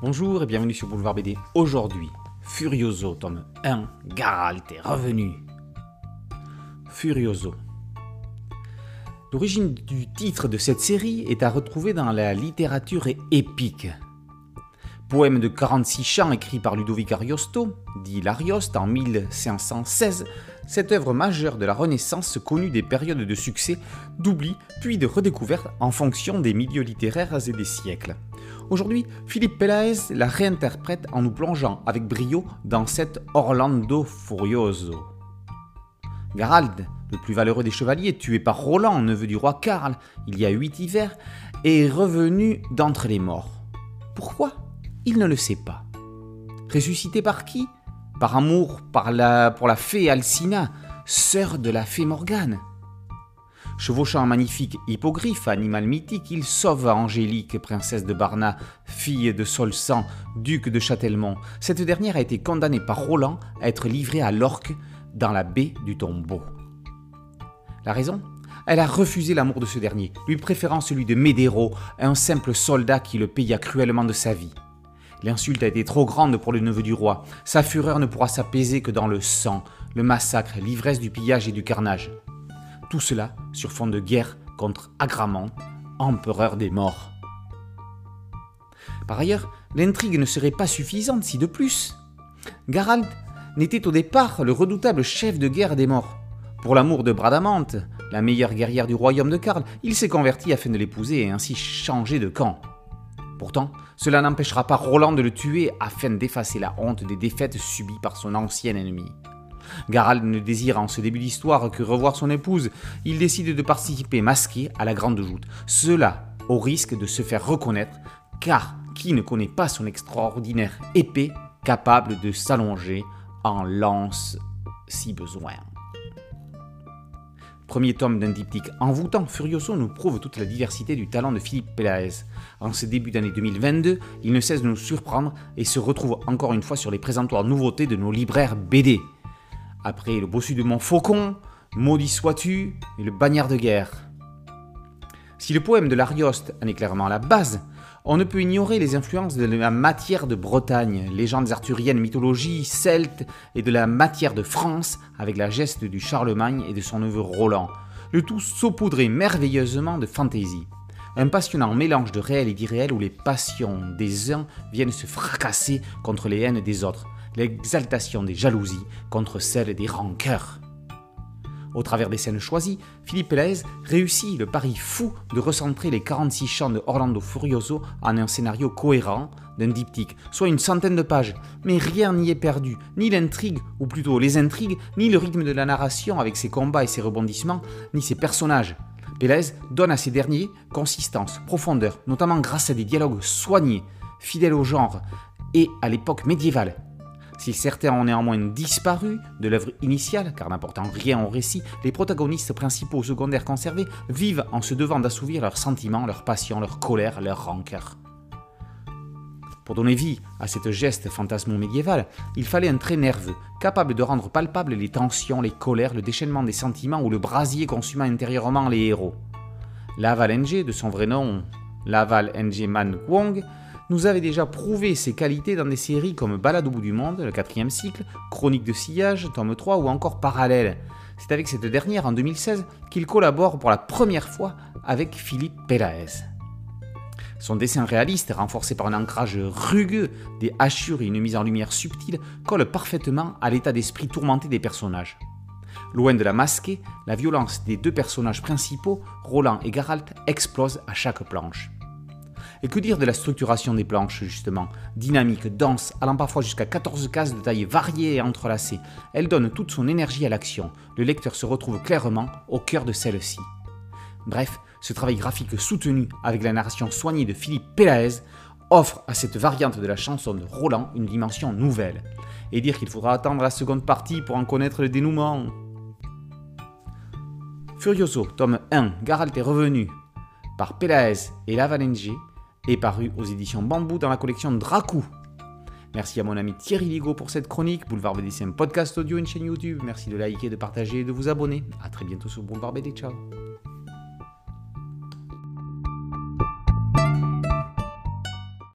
Bonjour et bienvenue sur Boulevard BD. Aujourd'hui, Furioso, tome 1, Garalt est revenu. Furioso. L'origine du titre de cette série est à retrouver dans la littérature épique. Poème de 46 chants écrit par Ludovic Ariosto, dit l'Arioste en 1516, cette œuvre majeure de la Renaissance connut des périodes de succès, d'oubli, puis de redécouverte en fonction des milieux littéraires et des siècles. Aujourd'hui, Philippe Pelaez la réinterprète en nous plongeant avec brio dans cet Orlando Furioso. Garald, le plus valeureux des chevaliers, tué par Roland, neveu du roi Karl, il y a huit hivers, est revenu d'entre les morts. Pourquoi? Il ne le sait pas. Ressuscité par qui? Par amour pour la fée Alcina, sœur de la fée Morgane. Chevauchant un magnifique hippogriffe, animal mythique, il sauve Angélique, princesse de Barna, fille de Solsan, duc de Châtellemont. Cette dernière a été condamnée par Roland à être livrée à l'orque dans la baie du tombeau. La raison? Elle a refusé l'amour de ce dernier, lui préférant celui de Médéro, un simple soldat qui le paya cruellement de sa vie. L'insulte a été trop grande pour le neveu du roi. Sa fureur ne pourra s'apaiser que dans le sang, le massacre, l'ivresse du pillage et du carnage. Tout cela sur fond de guerre contre Agramant, empereur des morts. Par ailleurs, l'intrigue ne serait pas suffisante si de plus. Garald n'était au départ le redoutable chef de guerre des morts. Pour l'amour de Bradamante, la meilleure guerrière du royaume de Karl, il s'est converti afin de l'épouser et ainsi changer de camp. Pourtant, cela n'empêchera pas Roland de le tuer afin d'effacer la honte des défaites subies par son ancien ennemi. Garald ne désire en ce début d'histoire que revoir son épouse. Il décide de participer masqué à la grande joute. Cela au risque de se faire reconnaître, car qui ne connaît pas son extraordinaire épée capable de s'allonger en lance si besoin Premier tome d'un diptyque envoûtant, Furioso nous prouve toute la diversité du talent de Philippe Pelaez. En ce début d'année 2022, il ne cesse de nous surprendre et se retrouve encore une fois sur les présentoirs nouveautés de nos libraires BD. Après le bossu de mon faucon, Maudit sois-tu et le bagnard de guerre. Si le poème de l'Arioste en est clairement la base, on ne peut ignorer les influences de la matière de Bretagne, légendes arthuriennes, mythologie celte et de la matière de France avec la geste du Charlemagne et de son neveu Roland. Le tout saupoudré merveilleusement de fantaisie. Un passionnant mélange de réel et d'irréel où les passions des uns viennent se fracasser contre les haines des autres l'exaltation des jalousies contre celle des rancœurs. Au travers des scènes choisies, Philippe Pelaez réussit le pari fou de recentrer les 46 chants de Orlando Furioso en un scénario cohérent d'un diptyque, soit une centaine de pages, mais rien n'y est perdu, ni l'intrigue, ou plutôt les intrigues, ni le rythme de la narration avec ses combats et ses rebondissements, ni ses personnages. Pelaez donne à ces derniers consistance, profondeur, notamment grâce à des dialogues soignés, fidèles au genre et à l'époque médiévale, si certains ont néanmoins disparu de l'œuvre initiale, car n'apportant rien au récit, les protagonistes principaux ou secondaires conservés vivent en se devant d'assouvir leurs sentiments, leurs passions, leur colère, leur rancœur. Pour donner vie à cette geste fantasmo médiéval, il fallait un trait nerveux, capable de rendre palpables les tensions, les colères, le déchaînement des sentiments ou le brasier consumant intérieurement les héros. Laval NG, de son vrai nom Laval NG Man Wong, nous avait déjà prouvé ses qualités dans des séries comme Balade au bout du monde, le quatrième cycle, Chronique de sillage, tome 3 ou encore Parallèle. C'est avec cette dernière, en 2016, qu'il collabore pour la première fois avec Philippe Pelaez. Son dessin réaliste, renforcé par un ancrage rugueux, des hachures et une mise en lumière subtile, colle parfaitement à l'état d'esprit tourmenté des personnages. Loin de la masquer, la violence des deux personnages principaux, Roland et Geralt, explose à chaque planche. Et que dire de la structuration des planches, justement? Dynamique, dense, allant parfois jusqu'à 14 cases de taille variée et entrelacées. Elle donne toute son énergie à l'action. Le lecteur se retrouve clairement au cœur de celle-ci. Bref, ce travail graphique soutenu avec la narration soignée de Philippe Pelaez offre à cette variante de la chanson de Roland une dimension nouvelle. Et dire qu'il faudra attendre la seconde partie pour en connaître le dénouement. Furioso, tome 1, Garalt est revenu, par Pelaez et Lavalengie, est paru aux éditions Bambou dans la collection Dracou. Merci à mon ami Thierry Ligo pour cette chronique. Boulevard BD, c'est podcast audio, une chaîne YouTube. Merci de liker, de partager et de vous abonner. A très bientôt sur Boulevard BD. Ciao